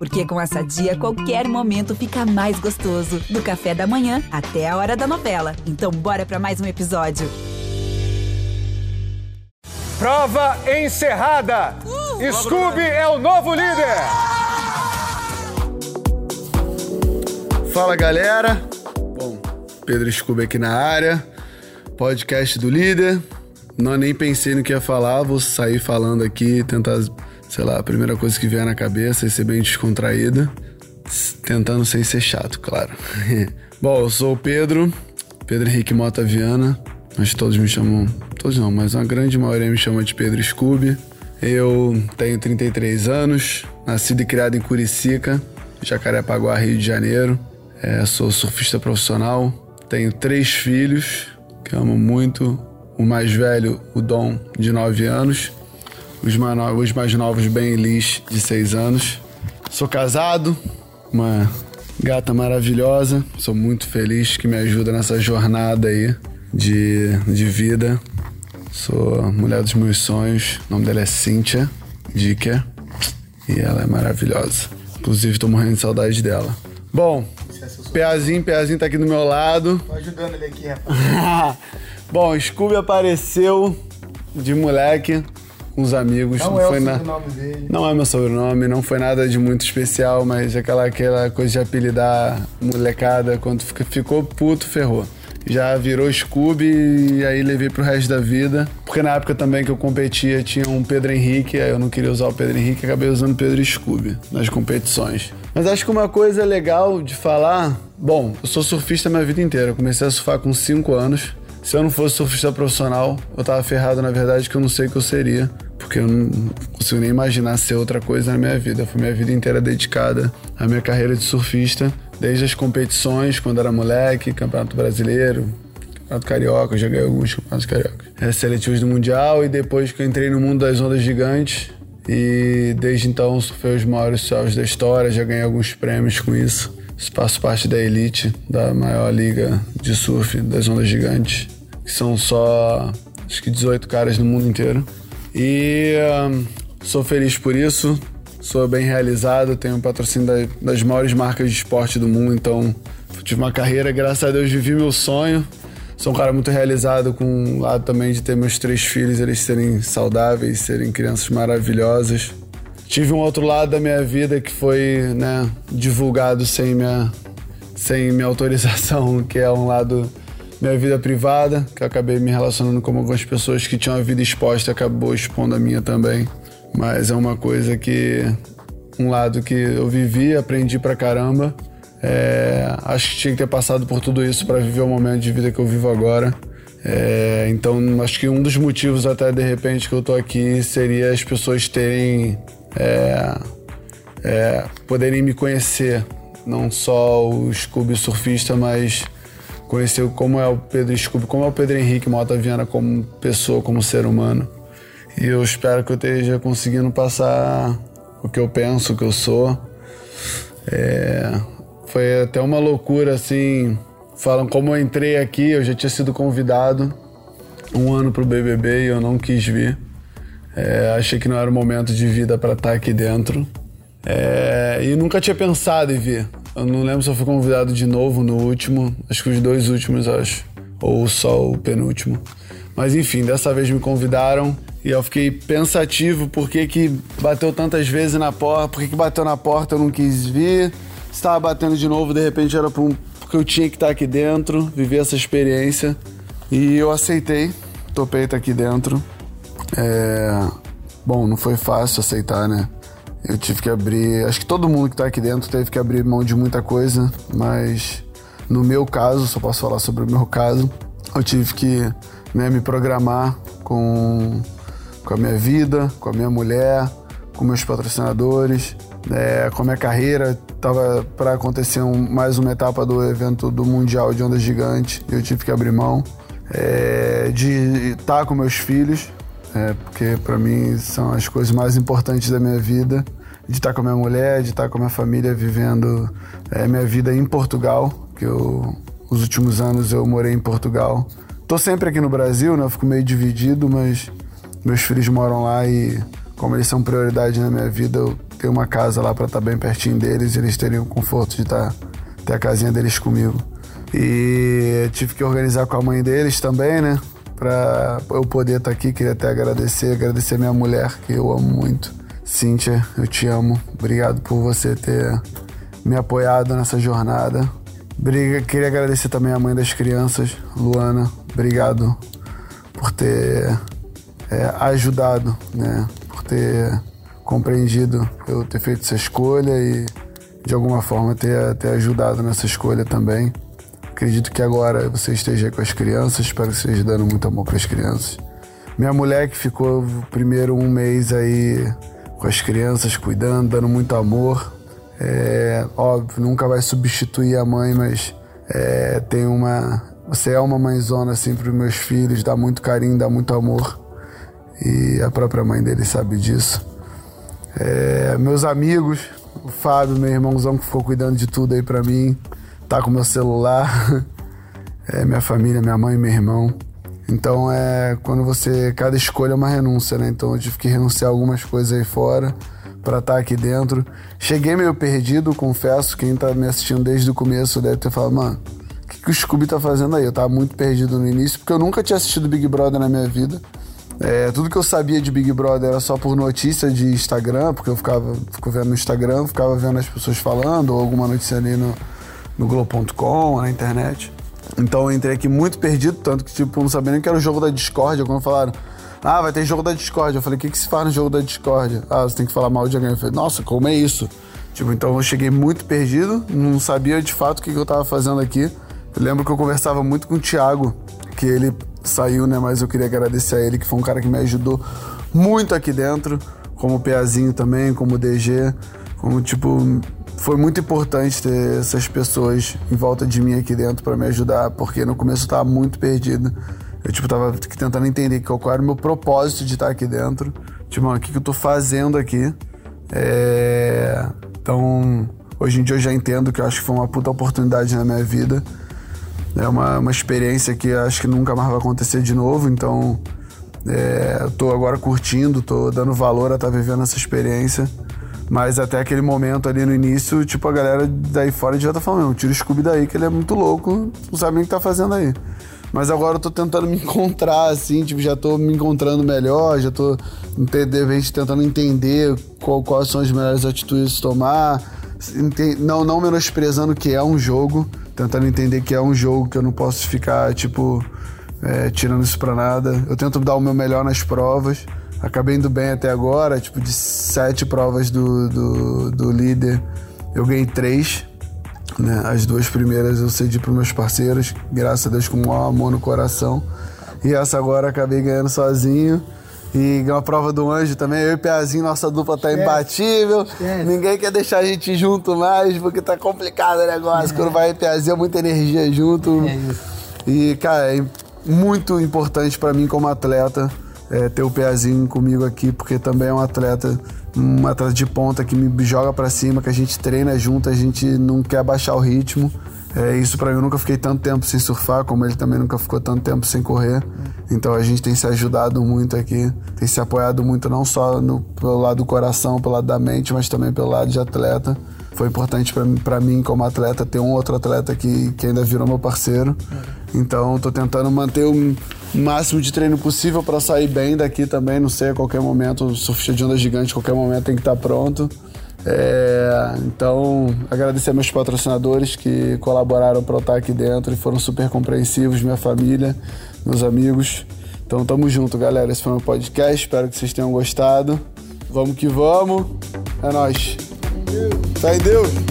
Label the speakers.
Speaker 1: Porque com essa dia, qualquer momento fica mais gostoso. Do café da manhã até a hora da novela. Então, bora para mais um episódio.
Speaker 2: Prova encerrada! Uh, Scooby é o novo líder!
Speaker 3: Fala galera! Bom, Pedro Scooby aqui na área, podcast do líder. Não nem pensei no que ia falar, vou sair falando aqui, tentar, sei lá, a primeira coisa que vier na cabeça e ser bem descontraída. Tentando sem ser chato, claro. Bom, eu sou o Pedro, Pedro Henrique Mota Viana. Mas todos me chamam todos não, mas uma grande maioria me chama de Pedro Scooby. Eu tenho 33 anos, nascido e criado em Curicica, Jacarepaguá, Rio de Janeiro. É, sou surfista profissional, tenho três filhos que amo muito. O mais velho, o Dom, de 9 anos. Os mais, novos, os mais novos, Ben e Liz, de 6 anos. Sou casado, uma gata maravilhosa. Sou muito feliz que me ajuda nessa jornada aí de, de vida. Sou a mulher dos meus sonhos. O nome dela é Cíntia Dicker. E ela é maravilhosa. Inclusive, tô morrendo de saudade dela. Bom, Peazinho, Peazinho tá aqui do meu lado.
Speaker 4: Tô ajudando ele aqui, rapaz.
Speaker 3: Bom, Scooby apareceu de moleque com os amigos.
Speaker 4: Não,
Speaker 3: não
Speaker 4: é
Speaker 3: foi
Speaker 4: o
Speaker 3: na...
Speaker 4: sobrenome dele.
Speaker 3: Não é meu sobrenome, não foi nada de muito especial, mas aquela, aquela coisa de apelidar molecada, quando fica- ficou puto, ferrou. Já virou Scooby e aí levei pro resto da vida. Porque na época também que eu competia tinha um Pedro Henrique, aí eu não queria usar o Pedro Henrique, acabei usando Pedro Scooby nas competições. Mas acho que uma coisa legal de falar. Bom, eu sou surfista minha vida inteira. Eu comecei a surfar com 5 anos. Se eu não fosse surfista profissional, eu tava ferrado, na verdade, que eu não sei o que eu seria. Porque eu não consigo nem imaginar ser outra coisa na minha vida. Foi minha vida inteira dedicada à minha carreira de surfista. Desde as competições, quando era moleque, Campeonato Brasileiro, Campeonato Carioca, eu já ganhei alguns campeonatos cariocas. É, seletivos do Mundial e depois que eu entrei no mundo das ondas gigantes. E desde então surfei os maiores céus da história, já ganhei alguns prêmios com isso. Faço parte da elite da maior liga de surf das ondas gigantes, que são só acho que 18 caras no mundo inteiro. E sou feliz por isso, sou bem realizado, tenho um patrocínio da- das maiores marcas de esporte do mundo, então tive uma carreira, graças a Deus vivi meu sonho. Sou um cara muito realizado com o lado também de ter meus três filhos, eles serem saudáveis, serem crianças maravilhosas. Tive um outro lado da minha vida que foi né, divulgado sem minha, sem minha autorização, que é um lado minha vida privada, que eu acabei me relacionando com algumas pessoas que tinham a vida exposta acabou expondo a minha também. Mas é uma coisa que. Um lado que eu vivi, aprendi pra caramba. É, acho que tinha que ter passado por tudo isso para viver o momento de vida que eu vivo agora. É, então, acho que um dos motivos, até de repente, que eu tô aqui seria as pessoas terem. É, é, poderem me conhecer. Não só o Scooby surfista, mas conhecer como é o Pedro Scooby, como é o Pedro Henrique Mota Viana como pessoa, como ser humano. E eu espero que eu esteja conseguindo passar o que eu penso, o que eu sou. É, foi até uma loucura, assim. Falam como eu entrei aqui, eu já tinha sido convidado um ano pro BBB e eu não quis vir. É, achei que não era o momento de vida para estar aqui dentro. É, e nunca tinha pensado em vir. Eu não lembro se eu fui convidado de novo no último, acho que os dois últimos, acho. Ou só o penúltimo. Mas enfim, dessa vez me convidaram e eu fiquei pensativo por que, que bateu tantas vezes na porta, por que, que bateu na porta eu não quis vir. Estava batendo de novo, de repente era um- porque eu tinha que estar aqui dentro, viver essa experiência. E eu aceitei, topei estar aqui dentro. É, Bom, não foi fácil aceitar, né? Eu tive que abrir. Acho que todo mundo que tá aqui dentro teve que abrir mão de muita coisa, mas no meu caso, só posso falar sobre o meu caso, eu tive que né, me programar com, com a minha vida, com a minha mulher, com meus patrocinadores, é, com a minha carreira. Tava para acontecer um- mais uma etapa do evento do Mundial de Ondas Gigantes e eu tive que abrir mão é, de estar com meus filhos, é, porque para mim são as coisas mais importantes da minha vida. De estar com a minha mulher, de estar com a minha família vivendo é, minha vida em Portugal, que eu, os últimos anos eu morei em Portugal. Tô sempre aqui no Brasil, né? Eu fico meio dividido, mas meus filhos moram lá e como eles são prioridade na minha vida, eu tem uma casa lá para estar bem pertinho deles, eles teriam o conforto de estar ter a casinha deles comigo. E tive que organizar com a mãe deles também, né? Pra eu poder estar tá aqui, queria até agradecer, agradecer minha mulher, que eu amo muito. Cíntia, eu te amo. Obrigado por você ter me apoiado nessa jornada. Queria agradecer também a mãe das crianças, Luana. Obrigado por ter é, ajudado, né? Por ter compreendido eu ter feito essa escolha e de alguma forma ter, ter ajudado nessa escolha também. Acredito que agora você esteja com as crianças, espero que esteja dando muito amor para as crianças. Minha mulher que ficou primeiro um mês aí com as crianças, cuidando, dando muito amor. É, óbvio, nunca vai substituir a mãe, mas é, tem uma. Você é uma mãezona assim para os meus filhos, dá muito carinho, dá muito amor. E a própria mãe dele sabe disso. É, meus amigos, o Fábio, meu irmãozão que ficou cuidando de tudo aí para mim, tá com meu celular. É, minha família, minha mãe meu irmão. Então é quando você. Cada escolha é uma renúncia, né? Então eu tive que renunciar algumas coisas aí fora para estar tá aqui dentro. Cheguei meio perdido, confesso. Quem tá me assistindo desde o começo deve ter falado, mano, o que, que o Scooby tá fazendo aí? Eu tava muito perdido no início, porque eu nunca tinha assistido Big Brother na minha vida. É, tudo que eu sabia de Big Brother era só por notícia de Instagram, porque eu ficava fico vendo no Instagram, ficava vendo as pessoas falando, ou alguma notícia ali no, no Globo.com, na internet. Então eu entrei aqui muito perdido, tanto que tipo, não sabia nem que era o jogo da Discord. Quando falaram, ah, vai ter jogo da Discord. Eu falei, o que, que se faz no jogo da Discord? Ah, você tem que falar mal de alguém. Eu falei, nossa, como é isso? Tipo, então eu cheguei muito perdido, não sabia de fato o que, que eu tava fazendo aqui. Eu lembro que eu conversava muito com o Thiago, que ele saiu, né? Mas eu queria agradecer a ele, que foi um cara que me ajudou muito aqui dentro, como o Peazinho também, como o DG, como tipo. Foi muito importante ter essas pessoas em volta de mim aqui dentro para me ajudar, porque no começo eu tava muito perdido. Eu, tipo, tava tentando entender qual era o meu propósito de estar aqui dentro. Tipo, mano, o que, que eu tô fazendo aqui? É... Então, hoje em dia eu já entendo que eu acho que foi uma puta oportunidade na minha vida. É uma, uma experiência que acho que nunca mais vai acontecer de novo, então é, tô agora curtindo, tô dando valor a estar tá vivendo essa experiência. Mas até aquele momento ali no início, tipo, a galera daí fora já tá falando, tira o Scooby daí que ele é muito louco, não sabe nem o que tá fazendo aí. Mas agora eu tô tentando me encontrar, assim, tipo, já tô me encontrando melhor, já tô, de repente, tentando entender qual, quais são as melhores atitudes a tomar, não, não menosprezando que é um jogo, tentando entender que é um jogo que eu não posso ficar, tipo, é, tirando isso pra nada. Eu tento dar o meu melhor nas provas. Acabei indo bem até agora, tipo, de sete provas do, do, do líder, eu ganhei três. Né? As duas primeiras eu cedi para meus parceiros, graças a Deus com o maior amor no coração. E essa agora acabei ganhando sozinho. E uma prova do anjo também. Eu e o Piazinho, nossa dupla tá Esquece. imbatível. Esquece. Ninguém quer deixar a gente junto mais, porque tá complicado o negócio. É. Quando vai Piazinho, é muita energia junto. É. E, cara, é muito importante para mim como atleta é, ter o Piazinho comigo aqui, porque também é um atleta, um atleta de ponta que me joga para cima, que a gente treina junto, a gente não quer baixar o ritmo. É, isso para mim, eu nunca fiquei tanto tempo sem surfar, como ele também nunca ficou tanto tempo sem correr. Então a gente tem se ajudado muito aqui, tem se apoiado muito não só no, pelo lado do coração, pelo lado da mente, mas também pelo lado de atleta. Foi importante para mim, como atleta, ter um outro atleta que, que ainda virou meu parceiro. Então estou tentando manter o máximo de treino possível para sair bem daqui também. Não sei, a qualquer momento, o surfista de onda gigante, a qualquer momento tem que estar tá pronto. É, então, agradecer meus patrocinadores que colaboraram para eu estar aqui dentro e foram super compreensivos, minha família, meus amigos. Então, tamo junto, galera. Esse foi meu podcast. Espero que vocês tenham gostado. Vamos que vamos. É nóis. Fé em Deus.